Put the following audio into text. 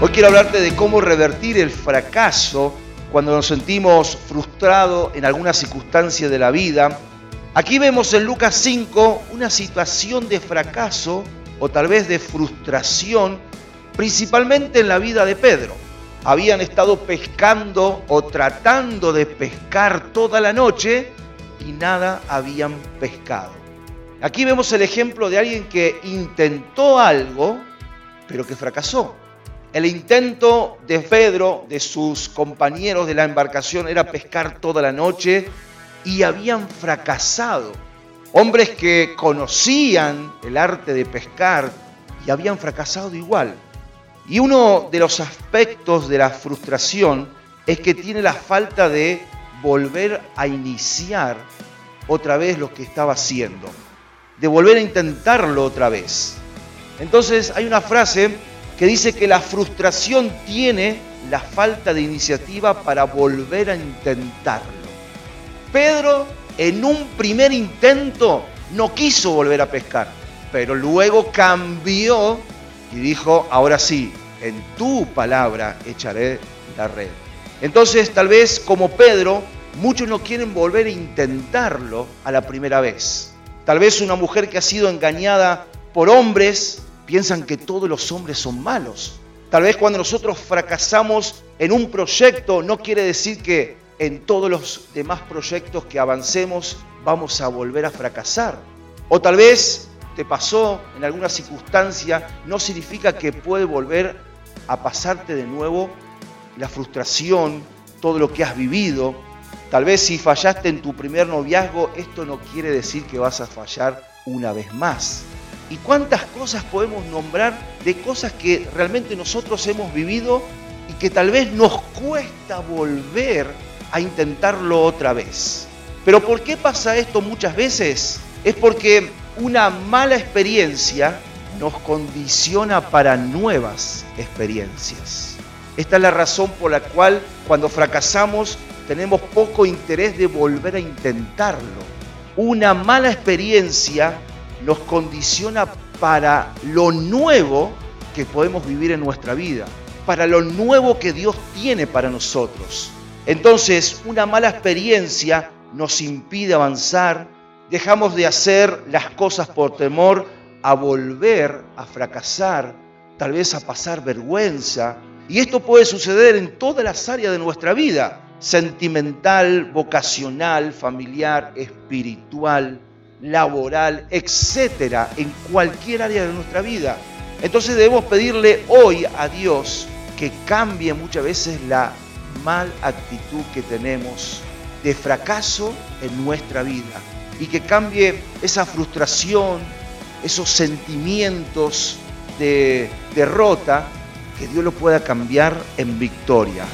Hoy quiero hablarte de cómo revertir el fracaso cuando nos sentimos frustrados en alguna circunstancia de la vida. Aquí vemos en Lucas 5 una situación de fracaso o tal vez de frustración, principalmente en la vida de Pedro. Habían estado pescando o tratando de pescar toda la noche y nada habían pescado. Aquí vemos el ejemplo de alguien que intentó algo, pero que fracasó. El intento de Pedro, de sus compañeros de la embarcación, era pescar toda la noche y habían fracasado. Hombres que conocían el arte de pescar y habían fracasado igual. Y uno de los aspectos de la frustración es que tiene la falta de volver a iniciar otra vez lo que estaba haciendo, de volver a intentarlo otra vez. Entonces hay una frase que dice que la frustración tiene la falta de iniciativa para volver a intentarlo. Pedro en un primer intento no quiso volver a pescar, pero luego cambió y dijo, ahora sí, en tu palabra echaré la red. Entonces, tal vez como Pedro, muchos no quieren volver a intentarlo a la primera vez. Tal vez una mujer que ha sido engañada por hombres piensan que todos los hombres son malos. Tal vez cuando nosotros fracasamos en un proyecto no quiere decir que en todos los demás proyectos que avancemos vamos a volver a fracasar. O tal vez te pasó en alguna circunstancia, no significa que puede volver a pasarte de nuevo la frustración, todo lo que has vivido. Tal vez si fallaste en tu primer noviazgo, esto no quiere decir que vas a fallar una vez más. ¿Y cuántas cosas podemos nombrar de cosas que realmente nosotros hemos vivido y que tal vez nos cuesta volver a intentarlo otra vez. Pero ¿por qué pasa esto muchas veces? Es porque una mala experiencia nos condiciona para nuevas experiencias. Esta es la razón por la cual cuando fracasamos tenemos poco interés de volver a intentarlo. Una mala experiencia nos condiciona para lo nuevo que podemos vivir en nuestra vida, para lo nuevo que Dios tiene para nosotros. Entonces, una mala experiencia nos impide avanzar, dejamos de hacer las cosas por temor a volver a fracasar, tal vez a pasar vergüenza. Y esto puede suceder en todas las áreas de nuestra vida, sentimental, vocacional, familiar, espiritual, laboral, etcétera, en cualquier área de nuestra vida. Entonces debemos pedirle hoy a Dios que cambie muchas veces la mal actitud que tenemos de fracaso en nuestra vida y que cambie esa frustración, esos sentimientos de derrota, que Dios lo pueda cambiar en victoria.